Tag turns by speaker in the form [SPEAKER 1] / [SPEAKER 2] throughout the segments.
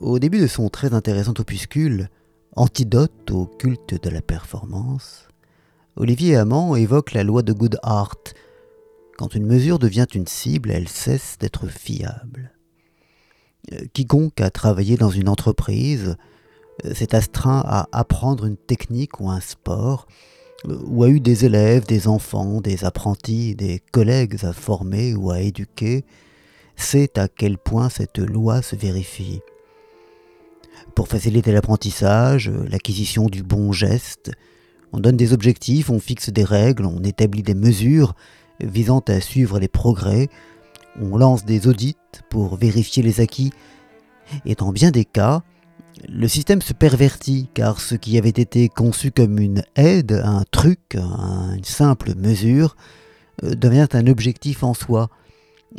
[SPEAKER 1] Au début de son très intéressant opuscule, Antidote au culte de la performance, Olivier Hamon évoque la loi de Goodhart. Quand une mesure devient une cible, elle cesse d'être fiable. Euh, quiconque a travaillé dans une entreprise euh, s'est astreint à apprendre une technique ou un sport, euh, ou a eu des élèves, des enfants, des apprentis, des collègues à former ou à éduquer, sait à quel point cette loi se vérifie. Pour faciliter l'apprentissage, l'acquisition du bon geste, on donne des objectifs, on fixe des règles, on établit des mesures visant à suivre les progrès, on lance des audits pour vérifier les acquis, et dans bien des cas, le système se pervertit car ce qui avait été conçu comme une aide, un truc, une simple mesure, euh, devient un objectif en soi,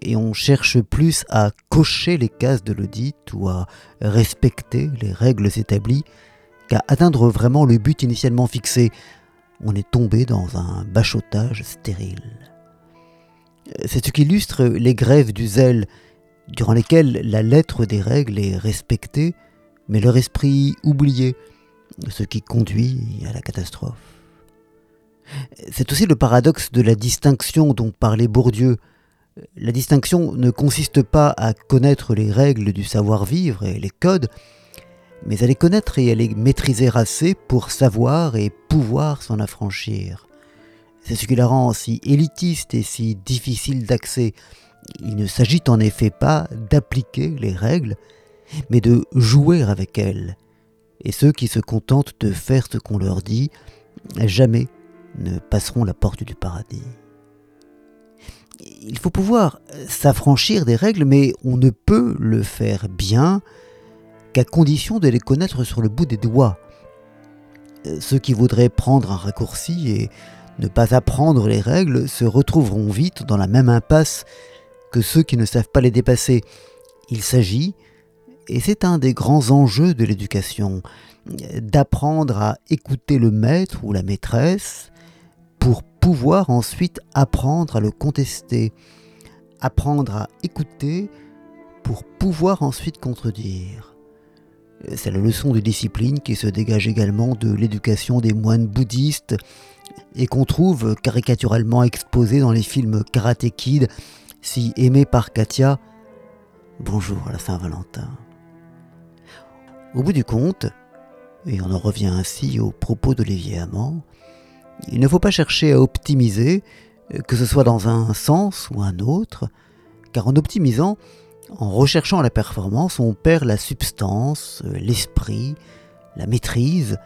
[SPEAKER 1] et on cherche plus à cocher les cases de l'audit ou à respecter les règles établies qu'à atteindre vraiment le but initialement fixé. On est tombé dans un bachotage stérile. C'est ce qui illustre les grèves du zèle, durant lesquelles la lettre des règles est respectée, mais leur esprit oublié, ce qui conduit à la catastrophe. C'est aussi le paradoxe de la distinction dont parlait Bourdieu, la distinction ne consiste pas à connaître les règles du savoir-vivre et les codes, mais à les connaître et à les maîtriser assez pour savoir et pouvoir s'en affranchir. C'est ce qui la rend si élitiste et si difficile d'accès. Il ne s'agit en effet pas d'appliquer les règles, mais de jouer avec elles. Et ceux qui se contentent de faire ce qu'on leur dit, jamais ne passeront la porte du paradis il faut pouvoir s'affranchir des règles, mais on ne peut le faire bien qu'à condition de les connaître sur le bout des doigts. Ceux qui voudraient prendre un raccourci et ne pas apprendre les règles se retrouveront vite dans la même impasse que ceux qui ne savent pas les dépasser. Il s'agit, et c'est un des grands enjeux de l'éducation, d'apprendre à écouter le maître ou la maîtresse pouvoir ensuite apprendre à le contester, apprendre à écouter pour pouvoir ensuite contredire. C'est la leçon de discipline qui se dégage également de l'éducation des moines bouddhistes et qu'on trouve caricaturalement exposée dans les films Karate Kid, si aimé par Katia. Bonjour à la Saint-Valentin. Au bout du compte, et on en revient ainsi aux propos d'Olivier Amand, il ne faut pas chercher à optimiser, euh, que ce soit dans un sens ou un autre, car en optimisant, en recherchant la performance, on perd la substance, euh, l'esprit, la maîtrise,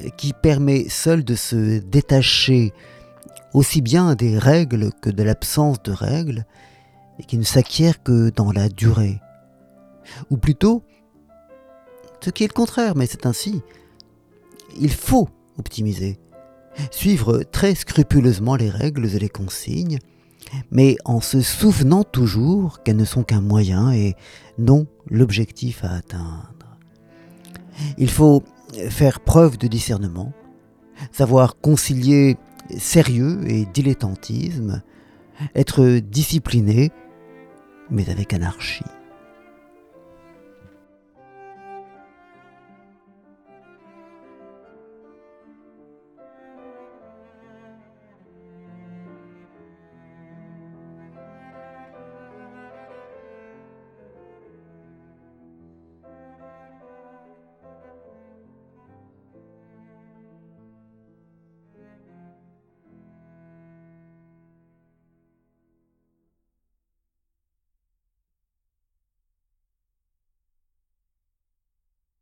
[SPEAKER 1] euh, qui permet seul de se détacher aussi bien des règles que de l'absence de règles, et qui ne s'acquiert que dans la durée. Ou plutôt, ce qui est le contraire, mais c'est ainsi, il faut optimiser suivre très scrupuleusement les règles et les consignes, mais en se souvenant toujours qu'elles ne sont qu'un moyen et non l'objectif à atteindre. Il faut faire preuve de discernement, savoir concilier sérieux et dilettantisme, être discipliné, mais avec anarchie.